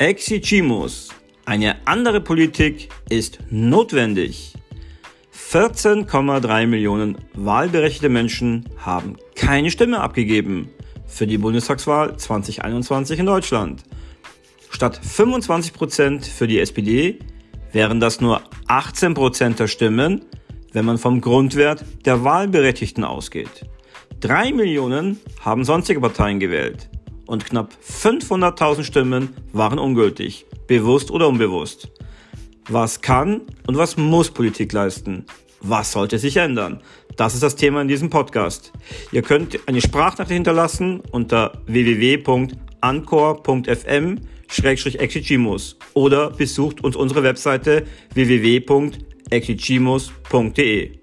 Exigimus. Eine andere Politik ist notwendig. 14,3 Millionen wahlberechtigte Menschen haben keine Stimme abgegeben für die Bundestagswahl 2021 in Deutschland. Statt 25 Prozent für die SPD wären das nur 18 Prozent der Stimmen, wenn man vom Grundwert der Wahlberechtigten ausgeht. Drei Millionen haben sonstige Parteien gewählt und knapp 500.000 Stimmen waren ungültig, bewusst oder unbewusst. Was kann und was muss Politik leisten? Was sollte sich ändern? Das ist das Thema in diesem Podcast. Ihr könnt eine Sprachnachricht hinterlassen unter www.ancor.fm-exigimus oder besucht uns unsere Webseite www.exigimus.de.